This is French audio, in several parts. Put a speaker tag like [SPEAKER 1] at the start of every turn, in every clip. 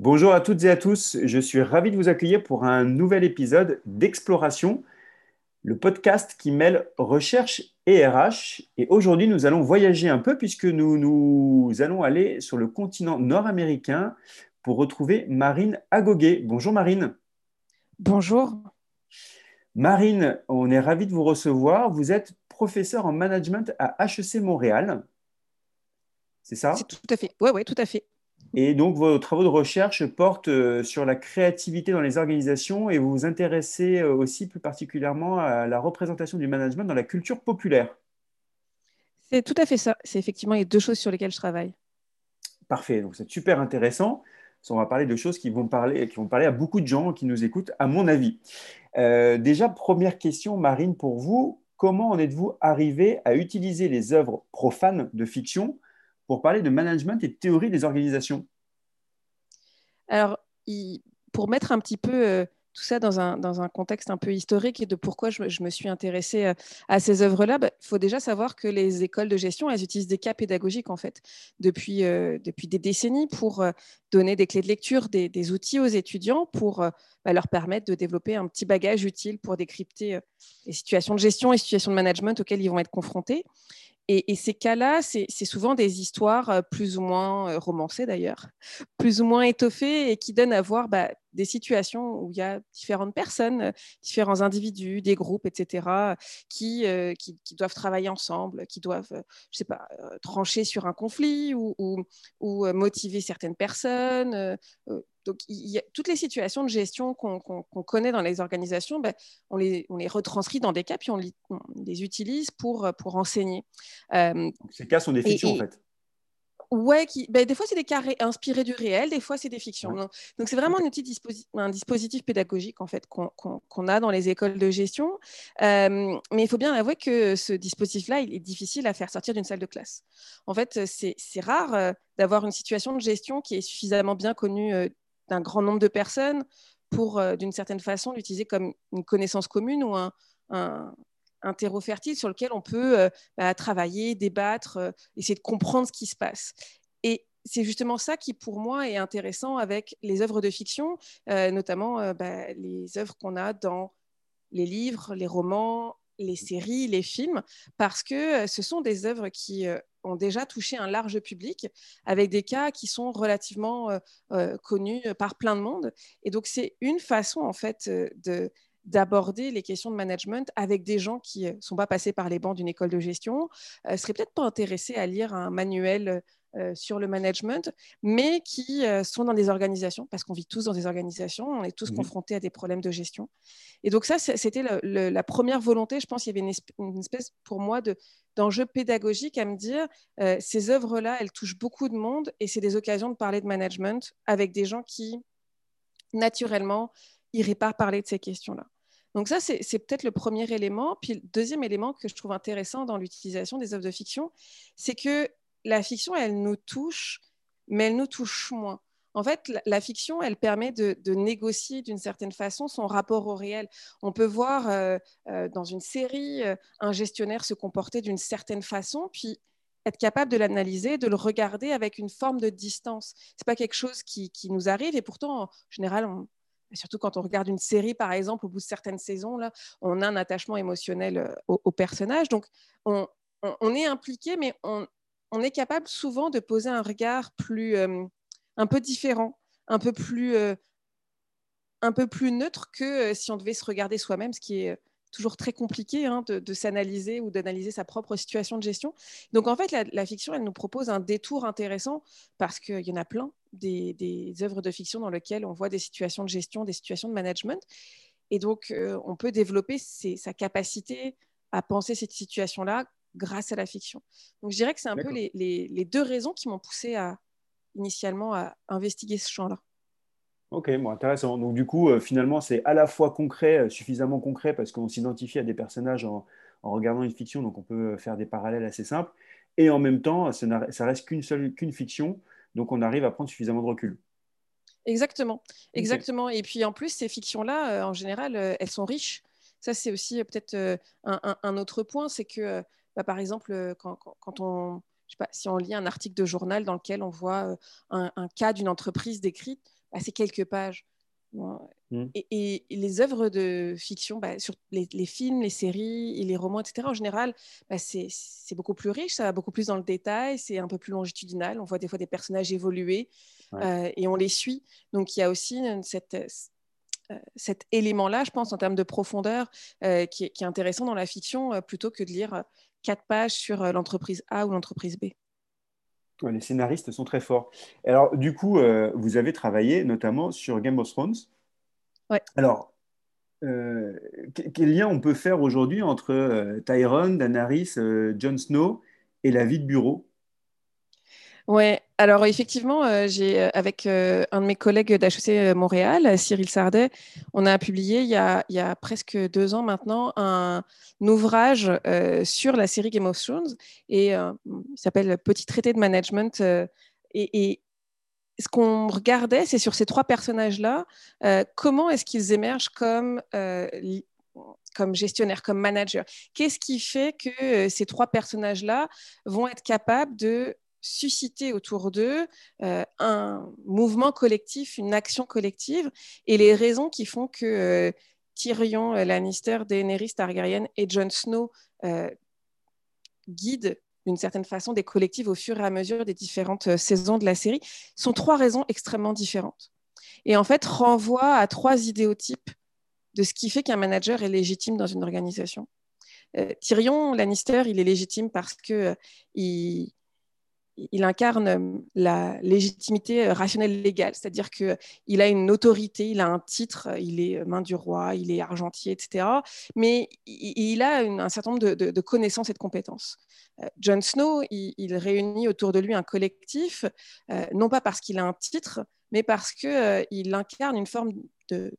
[SPEAKER 1] Bonjour à toutes et à tous, je suis ravi de vous accueillir pour un nouvel épisode d'Exploration, le podcast qui mêle recherche et RH. Et aujourd'hui, nous allons voyager un peu puisque nous, nous allons aller sur le continent nord-américain pour retrouver Marine Agoguet. Bonjour Marine.
[SPEAKER 2] Bonjour.
[SPEAKER 1] Marine, on est ravi de vous recevoir. Vous êtes professeure en management à HEC Montréal. C'est ça?
[SPEAKER 2] C'est tout à fait. Oui, oui, tout à fait.
[SPEAKER 1] Et donc, vos travaux de recherche portent euh, sur la créativité dans les organisations et vous vous intéressez euh, aussi plus particulièrement à la représentation du management dans la culture populaire.
[SPEAKER 2] C'est tout à fait ça. C'est effectivement les deux choses sur lesquelles je travaille.
[SPEAKER 1] Parfait. Donc, c'est super intéressant. On va parler de choses qui vont parler, qui vont parler à beaucoup de gens qui nous écoutent, à mon avis. Euh, déjà, première question, Marine, pour vous. Comment en êtes-vous arrivé à utiliser les œuvres profanes de fiction pour parler de management et de théorie des organisations
[SPEAKER 2] Alors, pour mettre un petit peu euh, tout ça dans un, dans un, contexte un peu historique et de pourquoi je, me suis intéressée euh, à ces œuvres-là, il bah, faut déjà savoir que les écoles de gestion, elles utilisent des cas pédagogiques en fait depuis, euh, depuis des décennies pour donner des clés de lecture, des, outils aux étudiants pour bah, leur permettre de développer un petit bagage utile pour décrypter les situations de gestion et situations de management auxquelles ils vont être confrontés. Et, ces cas-là, c'est souvent des histoires euh, plus ou moins euh, romancées d'ailleurs, plus ou moins étoffées et qui donnent à voir bah, des situations où il y a différentes personnes, euh, différents individus, des groupes, etc., qui, qui, doivent travailler ensemble, qui doivent, je sais pas, trancher sur un conflit ou, ou motiver certaines personnes, donc, il y a, toutes les situations de gestion qu'on connaît dans les organisations, ben, on, les, on, les, retranscrit dans des cas, puis on, les utilise pour, pour enseigner.
[SPEAKER 1] Euh, ces cas sont des fictions, en fait.
[SPEAKER 2] Ouais, qui, ben, des fois c'est des cas inspirés du réel, des fois c'est des fictions. Donc c'est vraiment un, outil un dispositif pédagogique en fait qu'on a dans les écoles de gestion. Euh, mais il faut bien avouer que ce dispositif-là, il est difficile à faire sortir d'une salle de classe. En fait, c'est rare euh, d'avoir une situation de gestion qui est suffisamment bien connue d'un grand nombre de personnes pour, euh, d'une certaine façon, l'utiliser comme une connaissance commune ou un, un, terreau fertile sur lequel on peut euh, bah, travailler, débattre, euh, essayer de comprendre ce qui se passe. Et c'est justement ça qui, pour moi, est intéressant avec les œuvres de fiction, notamment bah, les œuvres qu'on a dans les livres, les romans, les séries, les films, parce que ce sont des œuvres qui ont déjà touché un large public avec des cas qui sont relativement euh, euh, connus par plein de monde. Et donc, c'est une façon, en fait, euh, de d'aborder les questions de management avec des gens qui ne sont pas passés par les bancs d'une école de gestion, ne seraient peut-être pas intéressés à lire un manuel euh, sur le management, mais qui euh, sont dans des organisations, parce qu'on vit tous dans des organisations, on est tous confrontés à des problèmes de gestion. Et donc ça, c'était la première volonté, je pense qu'il y avait une, espèce, pour moi d'enjeu pédagogique à me dire, euh, ces œuvres-là, elles touchent beaucoup de monde, et c'est des occasions de parler de management avec des gens qui, naturellement, n'iraient pas parler de ces questions-là. Donc ça, c'est peut-être le premier élément. Puis le deuxième élément que je trouve intéressant dans l'utilisation des œuvres de fiction, c'est que la fiction, elle nous touche, mais elle nous touche moins. En fait, la, fiction, elle permet de, négocier d'une certaine façon son rapport au réel. On peut voir euh, euh, dans une série euh, un gestionnaire se comporter d'une certaine façon, puis être capable de l'analyser, de le regarder avec une forme de distance. C'est pas quelque chose qui, nous arrive, et pourtant, en général, surtout quand on regarde une série, par exemple, au bout de certaines saisons, là, on a un attachement émotionnel au, personnage. Donc, on, on est impliqué, mais on, on est capable souvent de poser un regard plus, euh, un peu différent, un peu plus, euh, un peu plus neutre que euh, si on devait se regarder soi-même, ce qui est toujours très compliqué hein, de, s'analyser ou d'analyser sa propre situation de gestion. Donc en fait, la, fiction, elle nous propose un détour intéressant parce qu'il y en a plein des, des, œuvres de fiction dans lesquelles on voit des situations de gestion, des situations de management. Et donc, on peut développer sa capacité à penser cette situation-là grâce à la fiction. Donc je dirais que c'est un peu les, deux raisons qui m'ont poussé à, initialement à investiguer ce champ-là.
[SPEAKER 1] Ok, bon, intéressant. Donc du coup, euh, finalement, c'est à la fois concret, euh, suffisamment concret, parce qu'on s'identifie à des personnages en, regardant une fiction, donc on peut faire des parallèles assez simples, et en même temps, ça, ça reste qu'une seule qu'une fiction, donc on arrive à prendre suffisamment de recul.
[SPEAKER 2] Exactement, exactement. Et puis en plus, ces fictions-là, euh, en général, elles sont riches. Ça, c'est aussi peut-être un, autre point, c'est que bah, par exemple, euh, quand, on, je sais pas, si on lit un article de journal dans lequel on voit euh, un, cas d'une entreprise décrite, bah, à ces quelques pages. Mmh. Et, les œuvres de fiction, bah, sur les, films, les séries et les romans, etc., en général, bah, c'est beaucoup plus riche, ça va beaucoup plus dans le détail, c'est un peu plus longitudinal. On voit des fois des personnages évoluer euh, et on les suit. Donc il y a aussi cette, cet élément-là, je pense, en termes de profondeur, euh, qui, est, intéressant dans la fiction, plutôt que de lire quatre pages sur l'entreprise A ou l'entreprise B.
[SPEAKER 1] les scénaristes sont très forts. Alors, du coup, vous avez travaillé notamment sur Game of Thrones. Alors, euh, quel lien on peut faire aujourd'hui entre euh, Tyrone, Daenerys, euh, Jon Snow et la vie de bureau?
[SPEAKER 2] Ouais, alors effectivement, j'ai avec un de mes collègues d'HEC Montréal, Cyril Sardet, on a publié il y a, presque deux ans maintenant un, ouvrage sur la série Game of Thrones et il s'appelle Petit traité de management. et, ce qu'on regardait, c'est sur ces trois personnages-là, euh, comment est-ce qu'ils émergent comme, euh, comme gestionnaires, comme managers? Qu'est-ce qui fait que euh, ces trois personnages-là vont être capables de susciter autour d'eux un mouvement collectif, une action collective, et les raisons qui font que Tyrion Lannister, Daenerys Targaryen et Jon Snow guident d'une certaine façon des collectifs au fur et à mesure des différentes euh, saisons de la série, sont trois raisons extrêmement différentes. Et en fait, renvoient à trois idéotypes de ce qui fait qu'un manager est légitime dans une organisation. Euh, Tyrion Lannister, il est légitime parce que euh, il, il incarne la légitimité rationnelle légale, c'est-à-dire qu'il a une autorité, il a un titre, il est main du roi, il est argentier, etc. Mais il a un certain nombre de, connaissances et de compétences. Euh, Jon Snow, il, réunit autour de lui un collectif, euh, non pas parce qu'il a un titre, mais parce qu'il euh, incarne une forme de,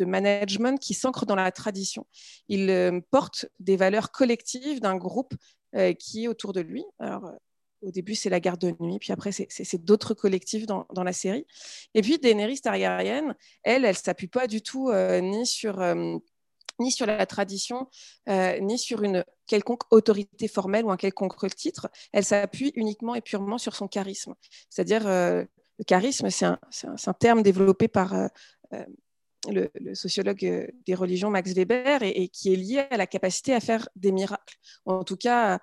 [SPEAKER 2] management qui s'ancre dans la tradition. Il porte des valeurs collectives d'un groupe qui est autour de lui. Alors, au début, c'est la garde de nuit, puis après, c'est d'autres collectifs dans, la série. Et puis, Daenerys Targaryen, elle, elle s'appuie pas du tout euh, ni sur euh, ni sur la tradition, euh, ni sur une quelconque autorité formelle ou un quelconque titre. Elle s'appuie uniquement et purement sur son charisme. C'est-à-dire, le charisme, c'est un, un, terme développé par le, sociologue des religions Max Weber et, et, qui est lié à la capacité à faire des miracles. En tout cas,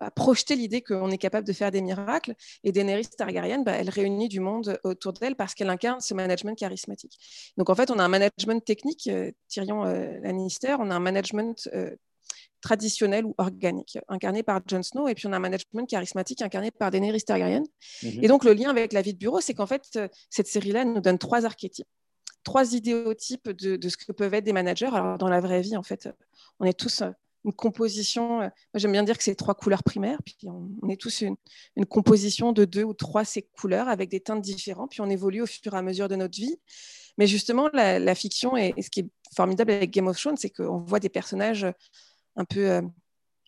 [SPEAKER 2] à projeter l'idée qu'on est capable de faire des miracles. Et Daenerys Targaryen, bah, elle réunit du monde autour d'elle parce qu'elle incarne ce management charismatique. Donc en fait, on a un management technique, euh, Tyrion euh, Lannister, on a un management euh, traditionnel ou organique, incarné par Jon Snow, et puis on a un management charismatique incarné par Daenerys Targaryen. Mhm. Et donc le lien avec la vie de bureau, c'est qu'en fait, cette série-là nous donne trois archétypes trois idéotypes de, de, ce que peuvent être des managers. Alors, dans la vraie vie, en fait, on est tous une composition. Euh, j'aime bien dire que c'est trois couleurs primaires, puis on, est tous une, composition de deux ou trois ces couleurs avec des teintes différentes, puis on évolue au fur et à mesure de notre vie. Mais justement, la, fiction et, ce qui est formidable avec Game of Thrones, c'est qu'on voit des personnages un peu, euh,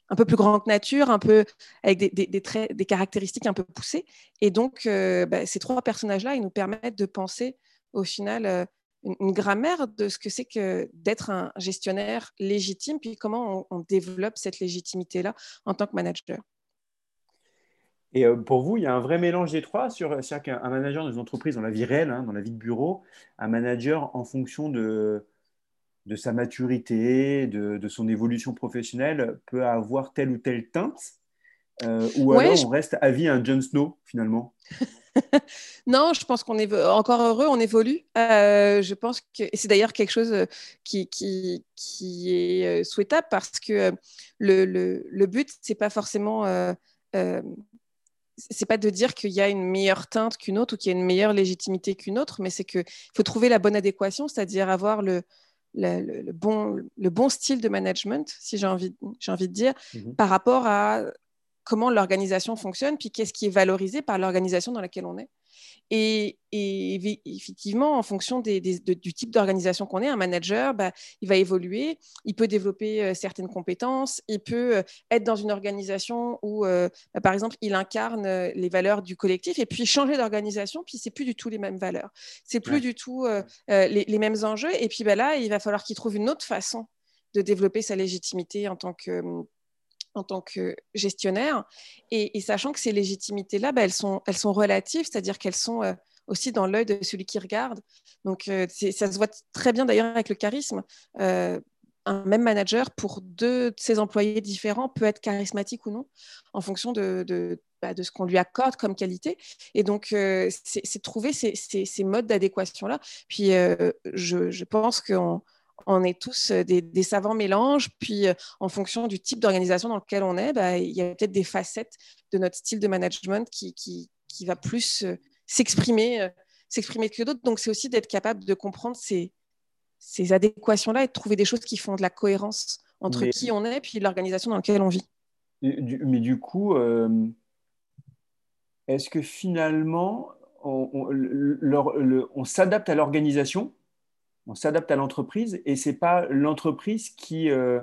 [SPEAKER 2] un peu plus grands que nature, un peu avec des, traits, des caractéristiques un peu poussées. Et donc, euh, bah, ces trois personnages-là, ils nous permettent de penser au final une, grammaire de ce que c'est que d'être un gestionnaire légitime, puis comment on, développe cette légitimité-là en tant que manager?
[SPEAKER 1] Et euh, pour vous, il y a un vrai mélange des trois sur un manager dans une entreprise, dans la vie réelle, hein, dans la vie de bureau, un manager en fonction de, de sa maturité, de, son évolution professionnelle, peut avoir telle ou telle teinte, euh, ou alors on reste à vie un Jon Snow finalement
[SPEAKER 2] non, je pense qu'on est encore heureux, on évolue. Euh, je pense que c'est d'ailleurs quelque chose euh, qui, qui, qui, est souhaitable parce que le, le, le but, c'est pas forcément. c'est pas de dire qu'il y a une meilleure teinte qu'une autre ou qu'il y a une meilleure légitimité qu'une autre, mais c'est qu'il faut trouver la bonne adéquation, c'est-à-dire avoir le, le, bon, le bon style de management, si j'ai envie, envie de dire, mmh par rapport à comment l'organisation fonctionne, puis qu'est-ce qui est valorisé par l'organisation dans laquelle on est. Et, effectivement, en fonction du type d'organisation qu'on est, un manager, bah, il va évoluer, il peut développer euh, certaines compétences, il peut euh, être dans une organisation où, euh, bah, par exemple, il incarne les valeurs du collectif et puis changer d'organisation, puis c'est plus du tout les mêmes valeurs, c'est plus du tout les, mêmes enjeux. Et puis bah, là, il va falloir qu'il trouve une autre façon de développer sa légitimité en tant que en tant que gestionnaire. Et, sachant que ces légitimités-là, bah, elles, sont, elles sont relatives, c'est-à-dire qu'elles sont, euh, aussi dans l'œil de celui qui regarde. Donc, ça se voit très bien d'ailleurs avec le charisme un même manager pour deux de ses employés différents peut être charismatique ou non en fonction de, de, bah, ce qu'on lui accorde comme qualité. Et donc, euh, c'est trouver ces, ces, modes d'adéquation-là. Puis, euh, je, je, pense qu'on on est tous des, savants mélanges. Puis, euh, en fonction du type d'organisation dans lequel on est, bah, il y a peut-être des facettes de notre style de management qui, qui, qui va plus s'exprimer s'exprimer que d'autres. Donc, c'est aussi d'être capable de comprendre ces ces adéquations-là et de trouver des choses qui font de la cohérence entre qui on est et puis l'organisation dans laquelle on vit.
[SPEAKER 1] Mais du coup, euh, est-ce que finalement, on, s'adapte à l'organisation, on s'adapte à l'entreprise et ce n'est pas l'entreprise qui, euh,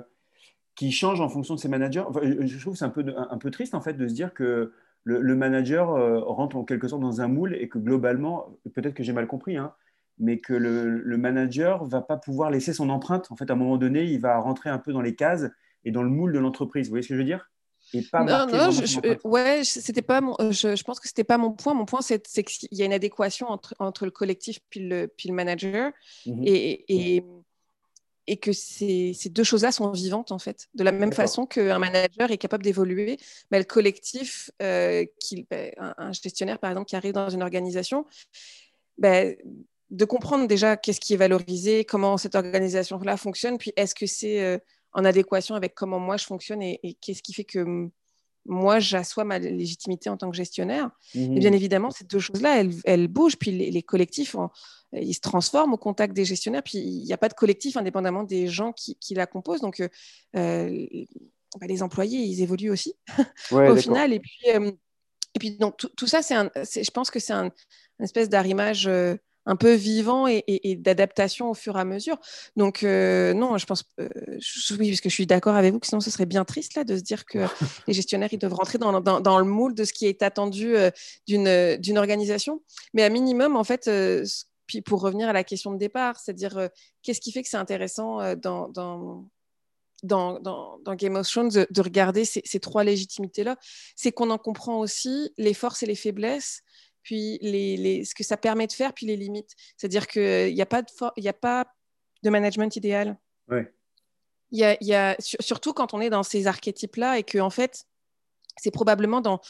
[SPEAKER 1] qui change en fonction de ses managers Je trouve c'est un peu, un, peu triste en fait de se dire que le, manager euh, rentre en quelque sorte dans un moule et que globalement, peut-être que j'ai mal compris, hein, mais que le, manager va pas pouvoir laisser son empreinte. En fait, à un moment donné, il va rentrer un peu dans les cases et dans le moule de l'entreprise. Vous voyez ce que je veux dire?
[SPEAKER 2] Et pas non, non, je, ouais, c'était pas mon, je, pense que c'était pas mon point. Mon point, c'est, qu'il y a une adéquation entre, entre le collectif puis le, puis le manager, mhm. et, et, et, que ces, ces deux choses-là sont vivantes en fait. De la même façon qu'un manager est capable d'évoluer, mais le collectif, euh, qui, ben, un, gestionnaire par exemple qui arrive dans une organisation, ben, de comprendre déjà qu'est-ce qui est valorisé, comment cette organisation-là fonctionne, puis est-ce que c'est euh, en adéquation avec comment moi je fonctionne et, qu'est-ce qui fait que moi j'assois ma légitimité en tant que gestionnaire. Et bien évidemment, ces deux choses-là, elles, bougent, puis les, collectifs, ils se transforment au contact des gestionnaires, puis il n'y a pas de collectif indépendamment des gens qui, la composent. Donc, euh, euh, bah, les employés, ils évoluent aussi au final. Et puis, et puis donc, tout, ça, c'est je pense que c'est un, une espèce d'arrimage un peu vivant et, d'adaptation au fur et à mesure. Donc, euh, non, je pense, euh, oui, parce que je suis d'accord avec vous, que sinon ce serait bien triste là, de se dire que les gestionnaires, ils doivent rentrer dans, le moule de ce qui est attendu euh, d'une organisation. Mais à minimum, en fait, puis pour revenir à la question de départ, c'est-à-dire qu'est-ce qui fait que c'est intéressant dans, dans dans, Game of Thrones de, regarder ces, ces trois légitimités-là, c'est qu'on en comprend aussi les forces et les faiblesses puis les, ce que ça permet de faire, puis les limites. C'est-à-dire qu'il n'y a, pas de a pas de management idéal.
[SPEAKER 1] Ouais.
[SPEAKER 2] Y a, y a, surtout quand on est dans ces archétypes-là et que, en fait, c'est probablement d'en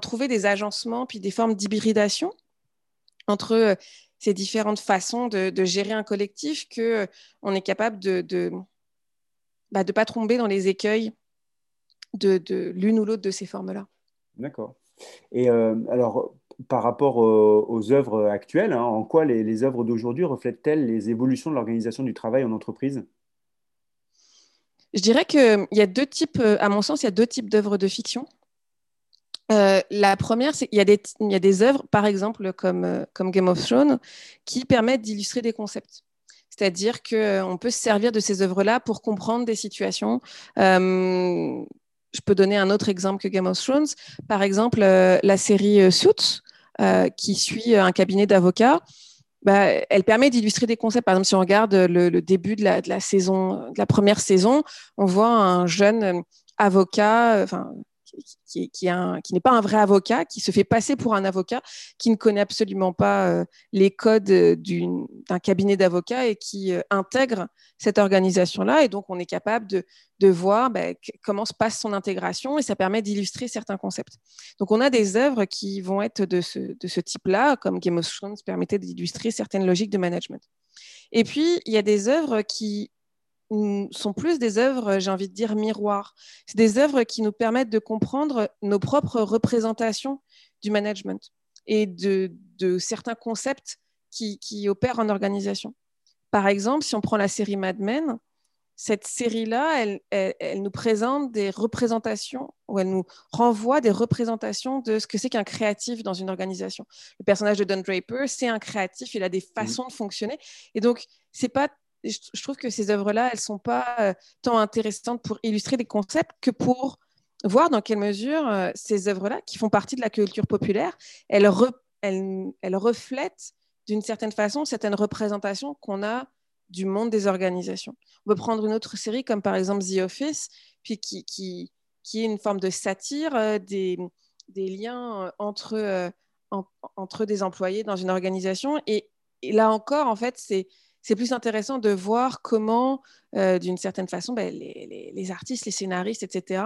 [SPEAKER 2] trouver des agencements puis des formes d'hybridation entre euh, ces différentes façons de, gérer un collectif que euh, on est capable de de, bah, de pas tomber dans les écueils de, de l'une ou l'autre de ces formes-là.
[SPEAKER 1] D'accord. Et euh, alors, par rapport aux, œuvres actuelles, hein, en quoi les, œuvres d'aujourd'hui reflètent-elles les évolutions de l'organisation du travail en entreprise?
[SPEAKER 2] Je dirais qu'il y a deux types, à mon sens, il y a deux types d'œuvres de fiction. Euh, la première, c'est qu'il y, a des, œuvres, par exemple, comme, euh, Game of Thrones, qui permettent d'illustrer des concepts. C'est-à-dire qu'on peut se servir de ces œuvres-là pour comprendre des situations. Euh, je peux donner un autre exemple que Game of Thrones. Par exemple, la série Suits, euh, qui suit un cabinet d'avocats, bah, elle permet d'illustrer des concepts. Par exemple, si on regarde le, début de la, saison, la première saison, on voit un jeune avocat, qui, n'est pas un vrai avocat, qui se fait passer pour un avocat, qui ne connaît absolument pas euh, les codes d'un cabinet d'avocats et qui euh, intègre cette organisation-là. Et donc, on est capable de, voir bah, comment se passe son intégration et ça permet d'illustrer certains concepts. Donc, on a des œuvres qui vont être de ce, de ce type-là, comme Game of Thrones permettait d'illustrer certaines logiques de management. Et puis, il y a des œuvres qui sont plus des œuvres, j'ai envie de dire, miroirs. C'est des œuvres qui nous permettent de comprendre nos propres représentations du management et de, certains concepts qui, opèrent en organisation. Par exemple, si on prend la série Mad Men, cette série-là, elle, nous présente des représentations, ou elle nous renvoie des représentations de ce que c'est qu'un créatif dans une organisation. Le personnage de Don Draper, c'est un créatif, il a des mmh. façons de fonctionner. Et donc, c'est pas je, trouve que ces œuvres-là, elles ne sont pas euh, tant intéressantes pour illustrer des concepts que pour voir dans quelle mesure euh, ces œuvres-là, qui font partie de la culture populaire, elles, reflètent d'une certaine façon certaines représentations qu'on a du monde des organisations. On peut prendre une autre série comme par exemple The Office, puis qui, est une forme de satire euh, des, liens entre des employés dans une organisation. Et, là encore, en fait, c'est c'est plus intéressant de voir comment, d'une certaine façon, ben, les, artistes, les scénaristes, etc.,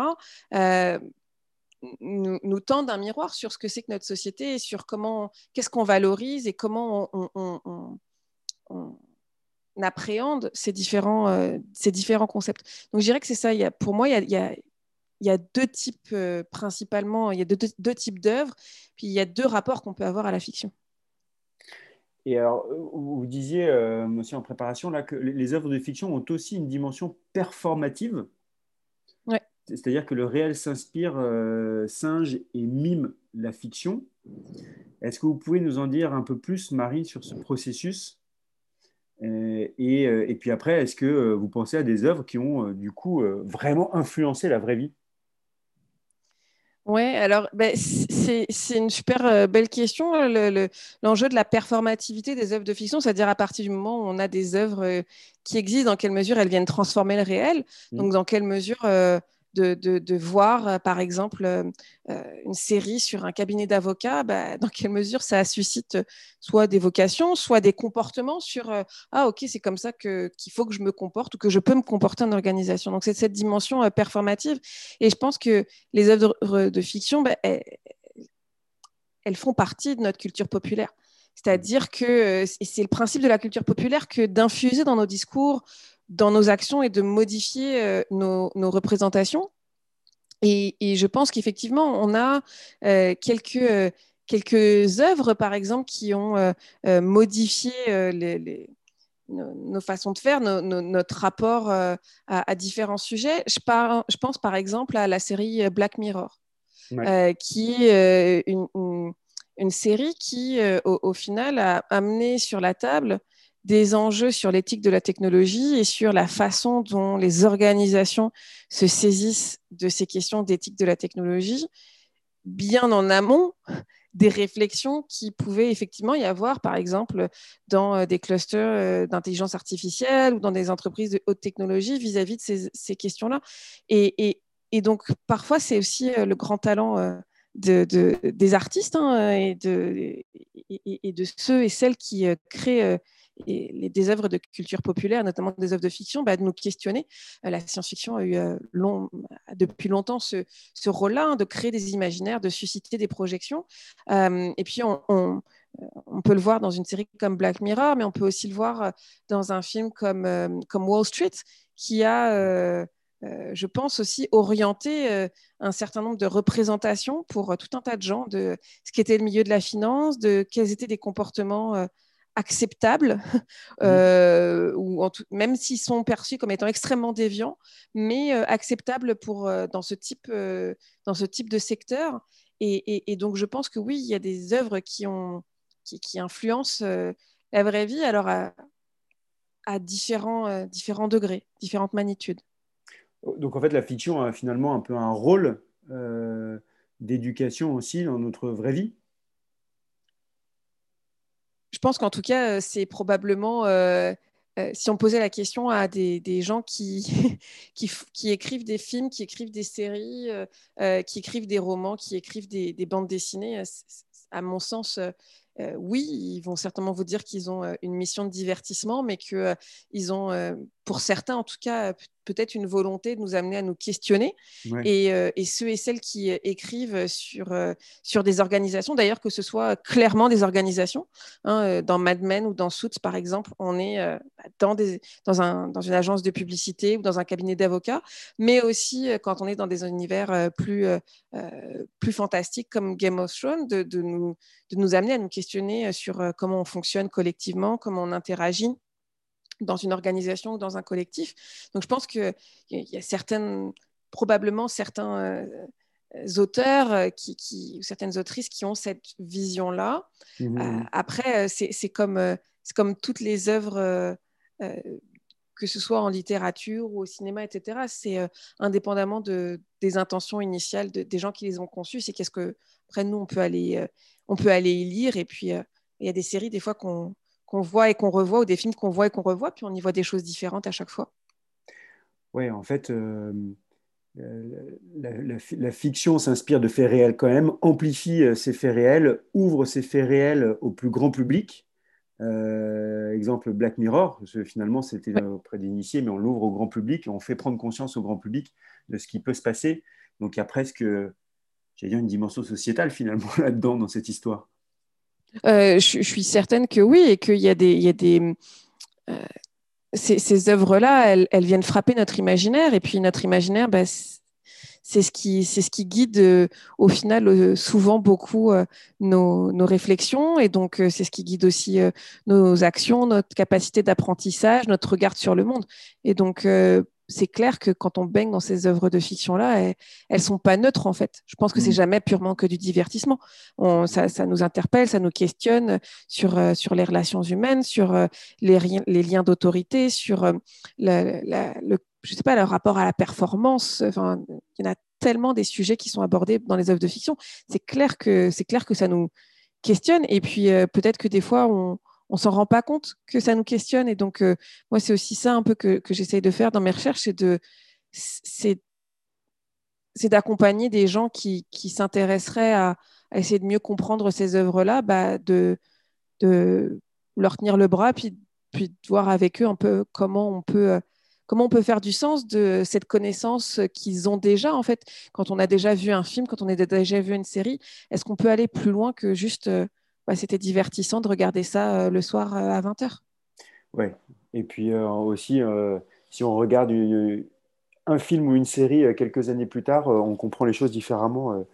[SPEAKER 2] nous, nous, tendent un miroir sur ce que c'est que notre société et sur comment, qu'est-ce qu'on valorise et comment on, appréhende ces différents, euh, ces différents concepts. Donc je dirais que c'est ça. Pour moi, il y a, deux types euh, principalement, il y a deux, types d'œuvres, puis il y a deux rapports qu'on peut avoir à la fiction.
[SPEAKER 1] Et alors, vous disiez euh, aussi en préparation là, que les œuvres de fiction ont aussi une dimension performative.
[SPEAKER 2] Ouais.
[SPEAKER 1] C'est-à-dire que le réel s'inspire, singe et mime la fiction. Est-ce que vous pouvez nous en dire un peu plus, Marie, sur ce processus? Euh, euh, et, puis après, est-ce que euh, vous pensez à des œuvres qui ont du coup vraiment influencé la vraie vie?
[SPEAKER 2] Oui, alors ben, c'est une super belle question. L'enjeu de la performativité des œuvres de fiction, c'est-à-dire à partir du moment où on a des œuvres qui existent, dans quelle mesure elles viennent transformer le réel, mmh. donc dans quelle mesure de, voir, euh, par exemple, euh, euh, une série sur un cabinet d'avocats, bah, dans quelle mesure ça suscite soit des vocations, soit des comportements sur Ah, ok, c'est comme ça qu'il faut que je me comporte ou que je peux me comporter en organisation. Donc, c'est cette dimension performative. Et je pense que les œuvres de, fiction, bah, elles, font partie de notre culture populaire. C'est-à-dire que c'est le principe de la culture populaire que d'infuser dans nos discours dans nos actions et de modifier euh, nos, représentations. Et, je pense qu'effectivement, on a euh, quelques, euh, quelques œuvres, par exemple, qui ont modifié les, nos, façons de faire, notre rapport à, différents sujets. Je, je, pense par exemple à la série Black Mirror, qui est une, une, série qui, au, au, final, a amené sur la table des enjeux sur l'éthique de la technologie et sur la façon dont les organisations se saisissent de ces questions d'éthique de la technologie, bien en amont des réflexions qui pouvaient effectivement y avoir, par exemple, dans euh, des clusters euh, d'intelligence artificielle ou dans des entreprises de haute technologie vis-à-vis de ces, questions-là. Et, donc, parfois, c'est aussi euh, le grand talent de, des artistes hein, et, de ceux et celles qui créent et des œuvres de culture populaire, notamment des œuvres de fiction, bah, de nous questionner. Euh, la science-fiction a eu euh, long, depuis longtemps ce, rôle-là, hein, de créer des imaginaires, de susciter des projections. Euh, et puis, on, peut le voir dans une série comme Black Mirror, mais on peut aussi le voir dans un film comme, Wall Street, qui a... Je pense aussi orienter euh, un certain nombre de représentations pour tout un tas de gens de ce qu'était le milieu de la finance, de quels étaient des comportements acceptables, mmh. euh, ou même s'ils sont perçus comme étant extrêmement déviants, mais euh, acceptables pour, euh, dans, ce type, dans ce type de secteur. Et, donc, je pense que oui, il y a des œuvres qui, ont, qui, influencent la vraie vie, alors à, à différents, différents degrés, différentes magnitudes.
[SPEAKER 1] Donc, en fait, la fiction a finalement un peu un rôle d'éducation aussi dans notre vraie vie
[SPEAKER 2] je pense qu'en tout cas, euh, c'est probablement, euh, euh, si on posait la question à des, gens qui, qui, écrivent des films, qui écrivent des séries, qui écrivent des romans, qui écrivent des, des bandes dessinées, à mon sens, oui, ils vont certainement vous dire qu'ils ont une mission de divertissement, mais qu'ils ont, pour certains en tout cas, peut-être une volonté de nous amener à nous questionner. Et, ceux et celles qui écrivent sur, sur des organisations, d'ailleurs que ce soit clairement des organisations, hein, dans Mad Men ou dans Suits par exemple, on est dans, des, dans, un, dans une agence de publicité ou dans un cabinet d'avocats, mais aussi quand on est dans des univers plus, plus fantastiques comme Game of Thrones, de, de, nous, de nous amener à nous questionner euh, sur euh, comment on fonctionne collectivement, comment on interagit dans une organisation ou dans un collectif. Donc je pense qu'il y a certaines, probablement certains euh, auteurs qui, qui, ou certaines autrices qui ont cette vision-là. Mmh. après, c'est comme, comme toutes les œuvres que ce soit en littérature ou au cinéma, etc. C'est indépendamment de, des intentions initiales des gens qui les ont conçues. C'est qu'est-ce que, après, nous, on peut aller on peut aller y lire. Et puis, euh, il y a des séries, des fois, qu'on voit et qu'on revoit, ou des films qu'on voit et qu'on revoit, puis on y voit des choses différentes à chaque fois.
[SPEAKER 1] Oui, en fait, euh, la, fiction s'inspire de faits réels quand même, amplifie ces faits réels, ouvre ces faits réels au plus grand public. exemple Black Mirror, finalement c'était auprès d'initiés, mais on l'ouvre au grand public, on fait prendre conscience au grand public de ce qui peut se passer. Donc il y a presque, j'allais dire, une dimension sociétale finalement là-dedans, dans cette histoire.
[SPEAKER 2] Je, suis certaine que oui, et qu'il y a des, des ces, œuvres-là, elles, viennent frapper notre imaginaire. Et puis notre imaginaire, bah, c'est ce qui, guide euh, au final euh, souvent beaucoup euh, nos, nos, réflexions. Et donc, c'est ce qui guide aussi nos actions, notre capacité d'apprentissage, notre regard sur le monde. Et donc, c'est clair que quand on baigne dans ces œuvres de fiction-là, elles, elles sont pas neutres en fait. Je pense que c'est mm. jamais purement que du divertissement. On, ça, ça, nous interpelle, ça nous questionne sur, euh, sur les relations humaines, sur euh, les, les, liens d'autorité, sur euh, le, je sais pas, le rapport à la performance. Enfin, il y en a tellement des sujets qui sont abordés dans les œuvres de fiction. C'est clair que c'est clair que ça nous questionne. Et puis peut-être que des fois on on s'en rend pas compte que ça nous questionne. Et donc, euh, moi, c'est aussi ça un peu que, j'essaye de faire dans mes recherches, c'est de d'accompagner des gens qui, s'intéresseraient à, essayer de mieux comprendre ces œuvres-là, bah, de, de leur tenir le bras, puis, puis de voir avec eux un peu comment on peut euh, comment on peut faire du sens de cette connaissance qu'ils ont déjà en fait quand on a déjà vu un film, quand on a déjà vu une série. Est-ce qu'on peut aller plus loin que juste euh, c'était divertissant de regarder ça euh, le soir euh, à 20h.
[SPEAKER 1] Oui, et puis euh, aussi, si on regarde un film ou une série quelques années plus tard, on comprend les choses différemment.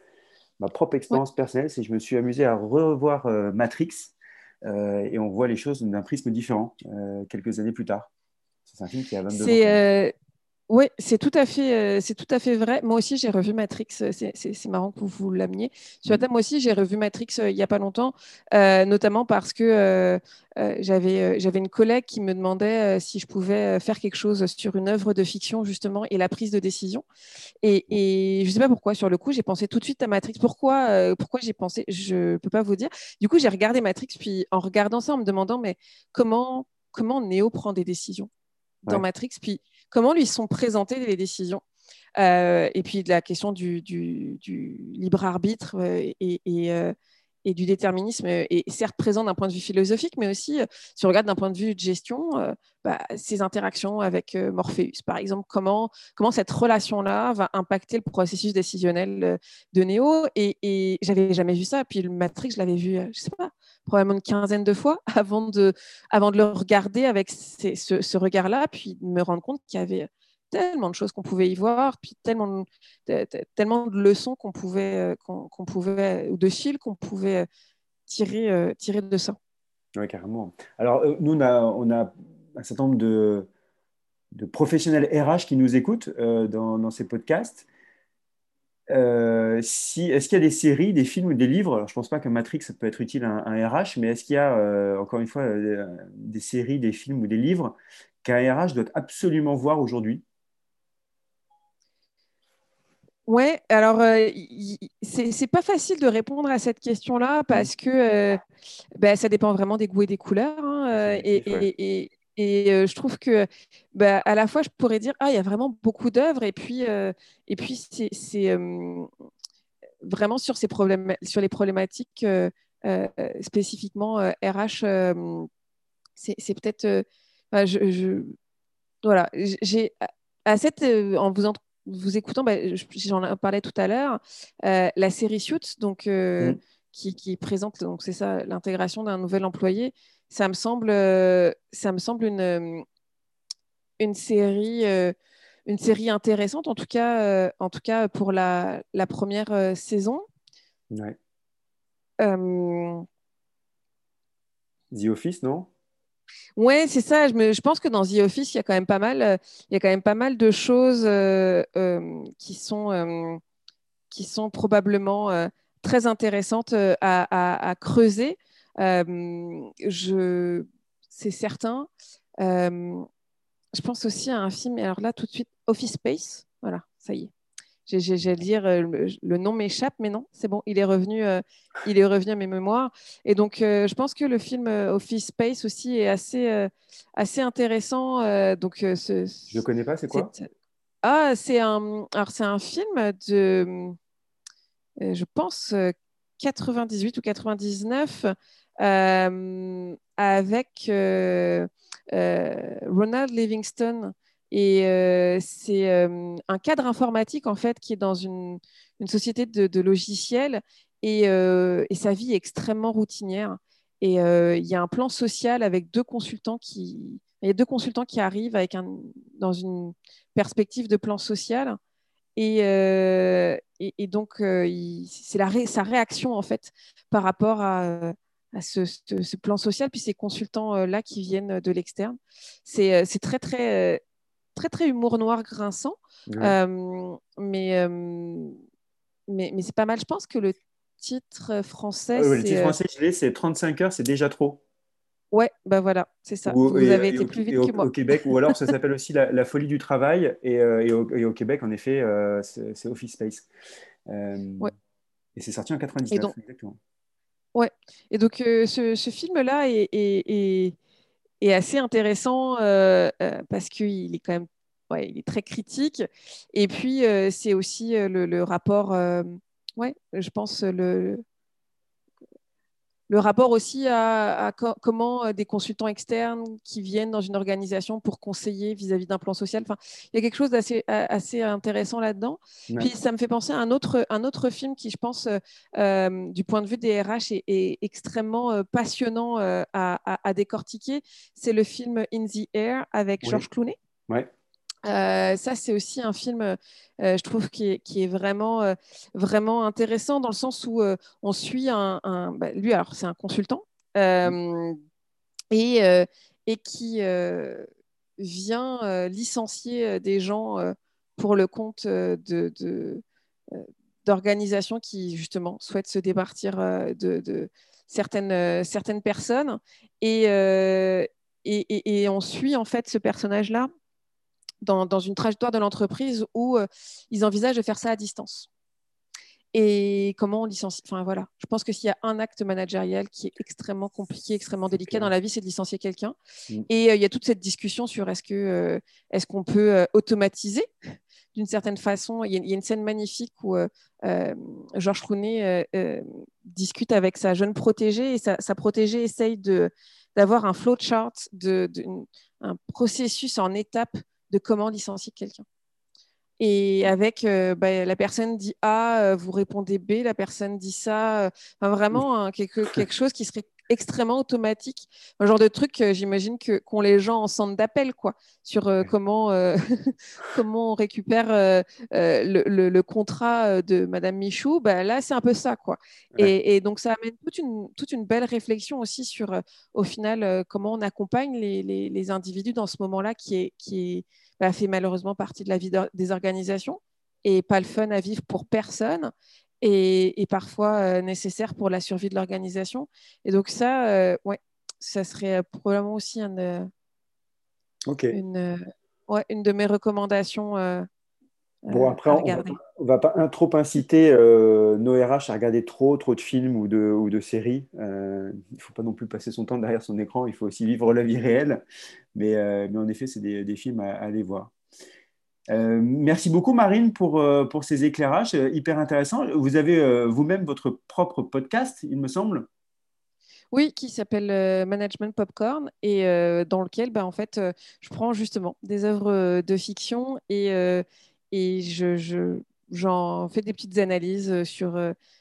[SPEAKER 1] ma propre expérience personnelle, c'est que je me suis amusé à revoir Matrix et on voit les choses d'un prisme différent quelques années plus tard.
[SPEAKER 2] C'est un film qui a 22 ans. Oui, c'est tout à fait, euh, c'est tout à fait vrai. Moi aussi, j'ai revu Matrix. Euh, c'est marrant que vous, vous l'ameniez. Sur mmh. moi aussi, j'ai revu Matrix euh, il n'y a pas longtemps, notamment parce que j'avais j'avais une collègue qui me demandait si je pouvais faire quelque chose sur une œuvre de fiction justement et la prise de décision. Et, et je ne sais pas pourquoi. Sur le coup, j'ai pensé tout de suite à Matrix. Pourquoi Pourquoi j'ai pensé Je ne peux pas vous dire. Du coup, j'ai regardé Matrix, puis en regardant ça, en me demandant mais comment comment Neo prend des décisions? Dans Matrix, puis comment lui sont présentées les décisions. Euh, et puis la question du, libre arbitre euh, euh, et, du déterminisme est certes présent d'un point de vue philosophique, mais aussi, si on regarde d'un point de vue de gestion, bah, ses interactions avec Morpheus, par exemple, comment, comment cette relation-là va impacter le processus décisionnel de Néo. Et, et j'avais jamais vu ça. Puis le Matrix, je l'avais vu, je sais pas, probablement une quinzaine de fois avant de, avant de le regarder avec ce, regard-là, puis de me rendre compte qu'il y avait tellement de choses qu'on pouvait y voir, puis tellement de, tellement de leçons qu'on pouvait, euh, qu'on, pouvait, ou de fils qu'on pouvait euh, tirer, euh, tirer de ça.
[SPEAKER 1] Oui, carrément. Alors, nous, on a, un certain nombre de, de professionnels RH qui nous écoutent dans, ces podcasts. Euh, si, est-ce qu'il y a des séries, des films ou des livres? Je ne pense pas que Matrix ça peut être utile à un, RH, mais est-ce qu'il y a, euh, encore une fois, euh, des séries, des films ou des livres qu'un RH doit absolument voir aujourd'hui?
[SPEAKER 2] Ouais, alors c'est pas facile de répondre à cette question-là parce que ben, ça dépend vraiment des goûts et des couleurs. Hein, et, et euh, je trouve que, bah, à la fois, je pourrais dire, ah, il y a vraiment beaucoup d'œuvres, et puis, euh, et puis c'est euh, vraiment sur, ces problèmes, sur les problématiques spécifiquement RH, c'est peut-être, je, voilà, j'ai à cette, en vous, vous écoutant, bah, j'en parlais tout à l'heure, la série Suits, donc mmh. qui, qui, présente, donc c'est ça, l'intégration d'un nouvel employé ça me semble, euh, ça me semble une, euh, une, série, euh, une série intéressante, en tout cas, en tout cas pour la, la première saison.
[SPEAKER 1] Ouais. The Office, non?
[SPEAKER 2] Ouais, c'est ça. Je, me, je, pense que dans The Office, il y a quand même pas mal, il y a quand même pas mal de choses qui sont, qui sont probablement très intéressantes à, à, à creuser. Euh, je, c'est certain. Euh, je pense aussi à un film, alors là, tout de suite, Office Space. Voilà, ça y est. J'allais dire, euh, le, nom m'échappe, mais non, c'est bon, il est revenu, il est revenu à mes mémoires. Et donc, je pense que le film Office Space aussi est assez, assez intéressant. donc,
[SPEAKER 1] ce, je ne connais pas, c'est quoi?
[SPEAKER 2] Ah, c'est un, alors c'est un film de, je pense, 98 ou 99 avec Ronald Livingston. Et c'est un cadre informatique en fait qui est dans une, société de, logiciels et, sa vie est extrêmement routinière. Et il y a un plan social avec deux consultants qui, y a deux consultants qui arrivent avec un, dans une perspective de plan social. Et, et, donc, c'est sa réaction en fait par rapport à, à ce, ce, plan social, puis ces consultants-là qui viennent de l'externe. C'est très, très, très, très humour noir grinçant. mais, mais, mais c'est pas mal. Je pense que le titre français.
[SPEAKER 1] le titre français, c'est 35 heures, c'est déjà trop.
[SPEAKER 2] Ouais, bah voilà, c'est ça. Vous avez été plus vite
[SPEAKER 1] que
[SPEAKER 2] moi.
[SPEAKER 1] Au Québec, ou alors ça s'appelle aussi la, folie du travail, et, et, au, Québec, en effet, c'est Office Space. ouais. Et c'est sorti en 99, donc, exactement.
[SPEAKER 2] Ouais. Et donc, ce, ce film-là est, assez intéressant euh, euh, parce qu'il est quand même ouais, il est très critique. Et puis, c'est aussi le, le rapport, ouais, je pense, le, le rapport aussi à, comment des consultants externes qui viennent dans une organisation pour conseiller vis-à-vis d'un plan social. Enfin, il y a quelque chose d'assez assez intéressant là-dedans. Puis ça me fait penser à un autre, un autre film qui, je pense, du point de vue des RH, est, extrêmement passionnant à, décortiquer. C'est le film In the Air avec George Clooney.
[SPEAKER 1] Ouais.
[SPEAKER 2] Euh, ça, c'est aussi un film, euh, je trouve, qui est, vraiment, euh, vraiment intéressant dans le sens où on suit un. Bah, lui, alors, c'est un consultant et, et qui vient licencier des gens pour le compte de, d'organisations qui, justement, souhaitent se départir de, certaines, certaines personnes. Et, et, et, on suit, en fait, ce personnage-là dans, une trajectoire de l'entreprise où euh, ils envisagent de faire ça à distance. Et comment on licencie Enfin voilà, je pense que s'il y a un acte managérial qui est extrêmement compliqué, extrêmement délicat dans la vie, c'est de licencier quelqu'un. Mm. Et euh, il y a toute cette discussion sur est-ce que euh, est-ce qu'on peut automatiser d'une certaine façon. Il y, a, une scène magnifique où Georges Clooney discute avec sa jeune protégée et sa, protégée essaye de d'avoir un flowchart, de, de, un processus en étapes de comment licencier quelqu'un. Et avec euh, bah, la personne dit A, euh, vous répondez B, la personne dit ça. Euh, vraiment hein, quelque, quelque chose qui serait extrêmement automatique. Un genre de truc, j'imagine, que qu'ont les gens en centre d'appel, quoi, sur comment, comment on récupère le, le, contrat de Madame Michou. Bah, là, c'est un peu ça, quoi. Et, et, donc, ça amène toute une, toute une belle réflexion aussi sur, au final, comment on accompagne les, les, les individus dans ce moment-là qui est, qui est bah, fait malheureusement partie de la vie des organisations et pas le fun à vivre pour personne et, parfois euh, nécessaire pour la survie de l'organisation. Et donc ça, euh, ouais, ça serait probablement aussi une, ouais, une de mes recommandations. Euh,
[SPEAKER 1] bon, après, on ne va, pas trop inciter nos RH à regarder trop, trop de films ou de, ou de séries. il ne faut pas non plus passer son temps derrière son écran, il faut aussi vivre la vie réelle. Mais, mais en effet, c'est des, des, films à aller voir. Euh, merci beaucoup Marine pour, euh, pour ces éclairages euh, hyper intéressants. Vous avez vous-même votre propre podcast, il me semble.
[SPEAKER 2] Oui, qui s'appelle Management Popcorn et dans lequel bah, en fait, je prends justement des œuvres de fiction et, et je, j'en fais des petites analyses sur,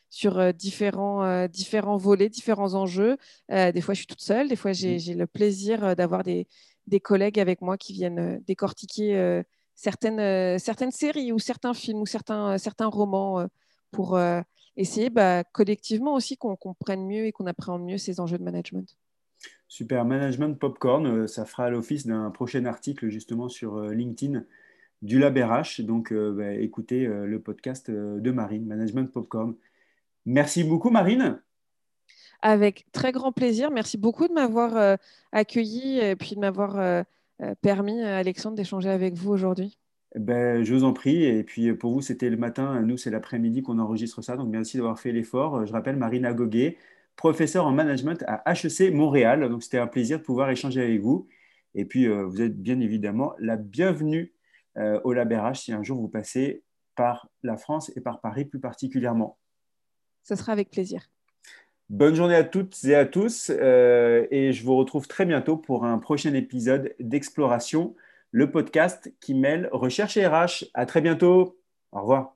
[SPEAKER 2] sur différents, différents volets, différents enjeux. des fois, je suis toute seule, des fois, j'ai, j'ai le plaisir d'avoir des, des collègues avec moi qui viennent décortiquer certaines, euh, certaines séries ou certains films ou certains, euh, certains romans euh, pour essayer bah, collectivement aussi qu'on comprenne mieux et qu'on appréhende mieux ces enjeux de management.
[SPEAKER 1] Super, Management Popcorn, ça fera l'office d'un prochain article justement sur LinkedIn du Lab RH. Donc bah, écoutez le podcast de Marine, Management Popcorn. Merci beaucoup Marine.
[SPEAKER 2] Avec très grand plaisir. Merci beaucoup de m'avoir accueilli et puis de m'avoir permis, euh, Alexandre, d'échanger avec vous aujourd'hui?
[SPEAKER 1] Ben, je vous en prie. Et puis pour vous, c'était le matin. Nous, c'est l'après-midi qu'on enregistre ça. Donc merci d'avoir fait l'effort. Je rappelle Marina Goguet, professeure en management à HEC Montréal. Donc c'était un plaisir de pouvoir échanger avec vous. Et puis euh, vous êtes bien évidemment la bienvenue au LabRH si un jour vous passez par la France et par Paris plus particulièrement.
[SPEAKER 2] Ce sera avec plaisir.
[SPEAKER 1] Bonne journée à toutes et à tous et je vous retrouve très bientôt pour un prochain épisode d'Exploration, le podcast qui mêle recherche et RH. À très bientôt. Au revoir.